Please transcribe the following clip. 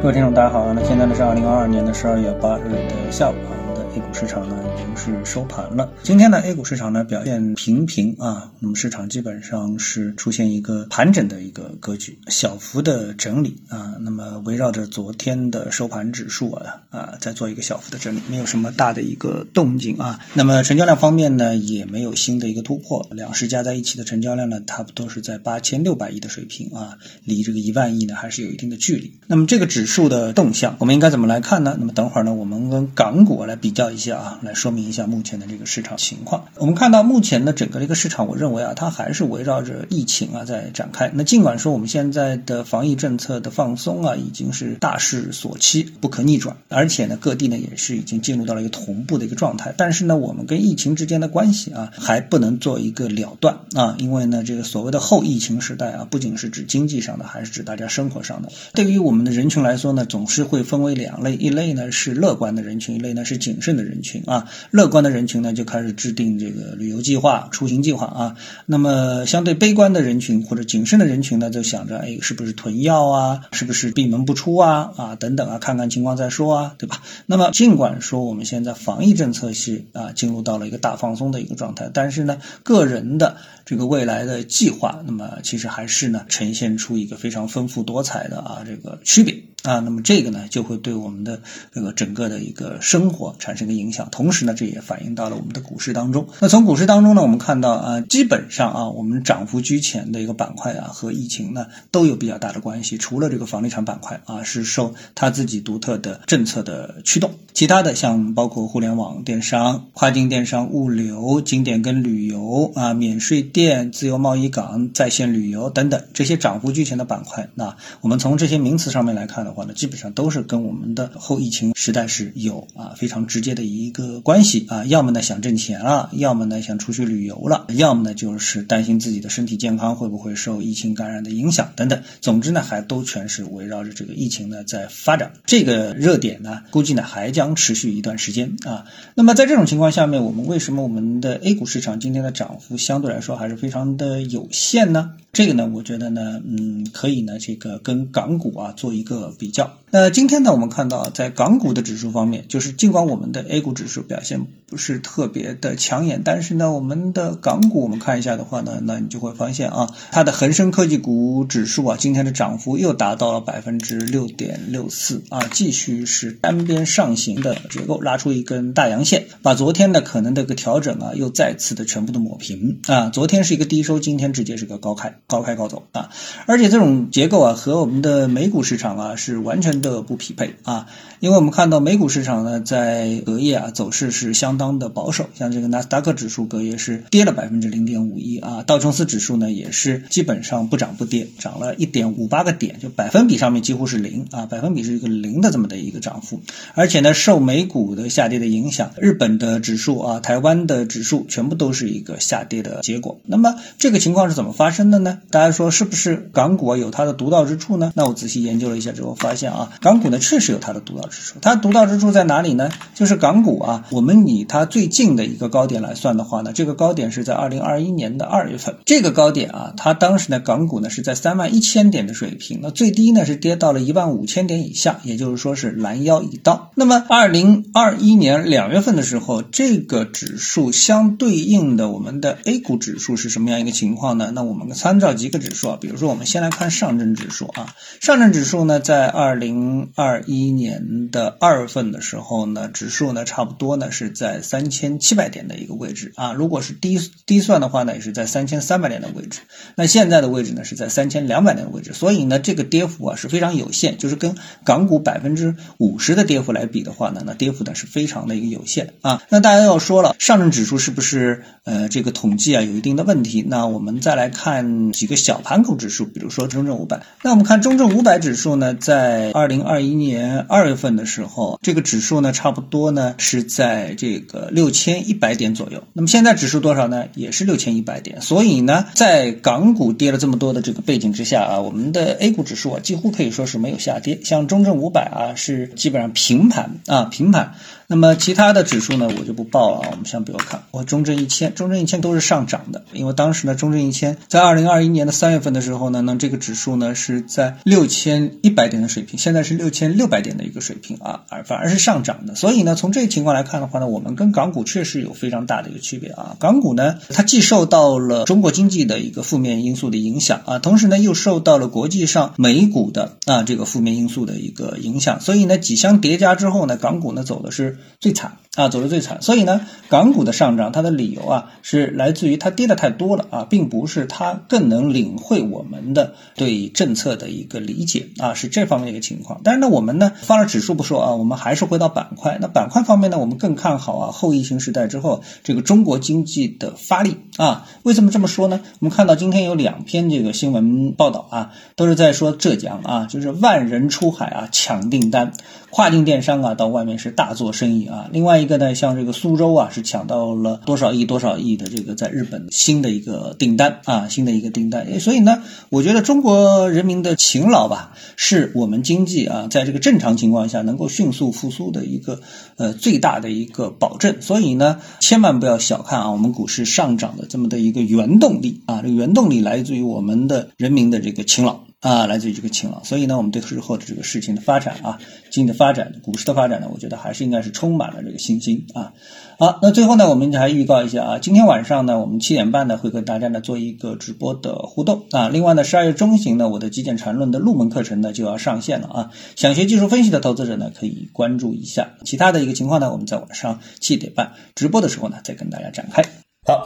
各位听众，大家好。那现在呢是二零二二年的十二月八日的下午啊，我们的 A 股市场呢已经是收盘了。今天呢 A 股市场呢表现平平啊，那么市场基本上是出现一个盘整的一个格局，小幅的整理啊。那么围绕着昨天的收盘指数啊啊，在做一个小幅的整理，没有什么大的一个动静啊。那么成交量方面呢，也没有新的一个突破，两市加在一起的成交量呢，差不多是在八千六百亿的水平啊，离这个一万亿呢还是有一定的距离。那么这个指数的动向，我们应该怎么来看呢？那么等会儿呢，我们跟港股来比较一下啊，来说明一下目前的这个市场情况。我们看到目前的整个这个市场，我认为啊，它还是围绕着疫情啊在展开。那尽管说我们现在的防疫政策的放松啊，已经是大势所趋，不可逆转，而且呢，各地呢也是已经进入到了一个同步的一个状态。但是呢，我们跟疫情之间的关系啊，还不能做一个了断啊，因为呢，这个所谓的后疫情时代啊，不仅是指经济上的，还是指大家生活上的。对于我们的人群来说呢，总是会分为两类，一类呢是乐观的人群，一类呢是谨慎的人群啊。乐观的人群呢就开始制定这个旅游计划、出行计划啊。那么相对悲观的人群或者谨慎的人群呢，就想着哎，是不是囤药啊？是不是闭门不出啊？啊，等等啊，看看情况再说啊，对吧？那么尽管说我们现在防疫政策是啊进入到了一个大放松的一个状态，但是呢，个人的这个未来的计划，那么其实还是呢呈现出一个非常丰富多彩的啊这个区别。啊，那么这个呢，就会对我们的这个整个的一个生活产生一个影响。同时呢，这也反映到了我们的股市当中。那从股市当中呢，我们看到啊，基本上啊，我们涨幅居前的一个板块啊，和疫情呢都有比较大的关系。除了这个房地产板块啊，是受它自己独特的政策的驱动，其他的像包括互联网电商、跨境电商、物流、景点跟旅游啊、免税店、自由贸易港、在线旅游等等这些涨幅居前的板块，那我们从这些名词上面来看。的话呢，基本上都是跟我们的后疫情时代是有啊非常直接的一个关系啊，要么呢想挣钱了，要么呢想出去旅游了，要么呢就是担心自己的身体健康会不会受疫情感染的影响等等。总之呢，还都全是围绕着这个疫情呢在发展。这个热点呢，估计呢还将持续一段时间啊。那么在这种情况下面，我们为什么我们的 A 股市场今天的涨幅相对来说还是非常的有限呢？这个呢，我觉得呢，嗯，可以呢，这个跟港股啊做一个比较。那今天呢，我们看到在港股的指数方面，就是尽管我们的 A 股指数表现不是特别的抢眼，但是呢，我们的港股我们看一下的话呢，那你就会发现啊，它的恒生科技股指数啊，今天的涨幅又达到了百分之六点六四啊，继续是单边上行的结构，拉出一根大阳线，把昨天的可能的一个调整啊，又再次的全部的抹平啊。昨天是一个低收，今天直接是个高开。高开高走啊，而且这种结构啊和我们的美股市场啊是完全的不匹配啊，因为我们看到美股市场呢在隔夜啊走势是相当的保守，像这个纳斯达克指数隔夜是跌了百分之零点五一啊，道琼斯指数呢也是基本上不涨不跌，涨了一点五八个点，就百分比上面几乎是零啊，百分比是一个零的这么的一个涨幅，而且呢受美股的下跌的影响，日本的指数啊、台湾的指数全部都是一个下跌的结果，那么这个情况是怎么发生的呢？大家说是不是港股有它的独到之处呢？那我仔细研究了一下之后发现啊，港股呢确实有它的独到之处。它独到之处在哪里呢？就是港股啊，我们以它最近的一个高点来算的话呢，这个高点是在二零二一年的二月份。这个高点啊，它当时呢港股呢是在三万一千点的水平，那最低呢是跌到了一万五千点以下，也就是说是拦腰一刀。那么二零二一年两月份的时候，这个指数相对应的我们的 A 股指数是什么样一个情况呢？那我们参照。几个指数啊，比如说我们先来看上证指数啊，上证指数呢，在二零二一年的二月份的时候呢，指数呢差不多呢是在三千七百点的一个位置啊，如果是低低算的话呢，也是在三千三百点的位置。那现在的位置呢是在三千两百点的位置，所以呢这个跌幅啊是非常有限，就是跟港股百分之五十的跌幅来比的话呢，那跌幅呢是非常的一个有限啊。那大家要说了，上证指数是不是呃这个统计啊有一定的问题？那我们再来看几。个小盘口指数，比如说中证五百。那我们看中证五百指数呢，在二零二一年二月份的时候，这个指数呢，差不多呢是在这个六千一百点左右。那么现在指数多少呢？也是六千一百点。所以呢，在港股跌了这么多的这个背景之下啊，我们的 A 股指数啊，几乎可以说是没有下跌。像中证五百啊，是基本上平盘啊，平盘。那么其他的指数呢，我就不报了啊。我们先不要看，我中证一千，中证一千都是上涨的，因为当时呢，中证一千在二零二一年的三月份的时候呢，那这个指数呢是在六千一百点的水平，现在是六千六百点的一个水平啊，而反而是上涨的。所以呢，从这个情况来看的话呢，我们跟港股确实有非常大的一个区别啊。港股呢，它既受到了中国经济的一个负面因素的影响啊，同时呢又受到了国际上美股的啊这个负面因素的一个影响，所以呢几相叠加之后呢，港股呢走的是最惨啊，走的最惨。所以呢，港股的上涨它的理由啊是来自于它跌的太多了啊，并不是它更能领会我们的对政策的一个理解啊，是这方面的一个情况。但是呢，我们呢放了指数不说啊，我们还是回到板块。那板块方面呢，我们更看好啊后疫情时代之后这个中国经济的发力啊。为什么这么说呢？我们看到今天有两篇这个新闻报道啊，都是在说浙江啊，就是万人出海啊抢订单，跨境电商啊到外面是大做生意啊。另外一个呢，像这个苏州啊，是抢到了多少亿多少亿的这个在日本新的一个订单啊，新的一个订单。所以呢，我觉得中国人民的勤劳吧，是我们经济啊在这个正常情况下能够迅速复苏的一个呃最大的一个保证。所以呢，千万不要小看啊我们股市上涨的这么的一个原动力啊，这个原动力来自于我们的人民的这个勤劳。啊，来自于这个勤劳，所以呢，我们对日后的这个事情的发展啊，经济的发展、股市的发展呢，我觉得还是应该是充满了这个信心啊。好，那最后呢，我们还预告一下啊，今天晚上呢，我们七点半呢会跟大家呢做一个直播的互动啊。另外呢，十二月中旬呢，我的《极简缠论》的入门课程呢就要上线了啊。想学技术分析的投资者呢，可以关注一下。其他的一个情况呢，我们在晚上七点半直播的时候呢，再跟大家展开。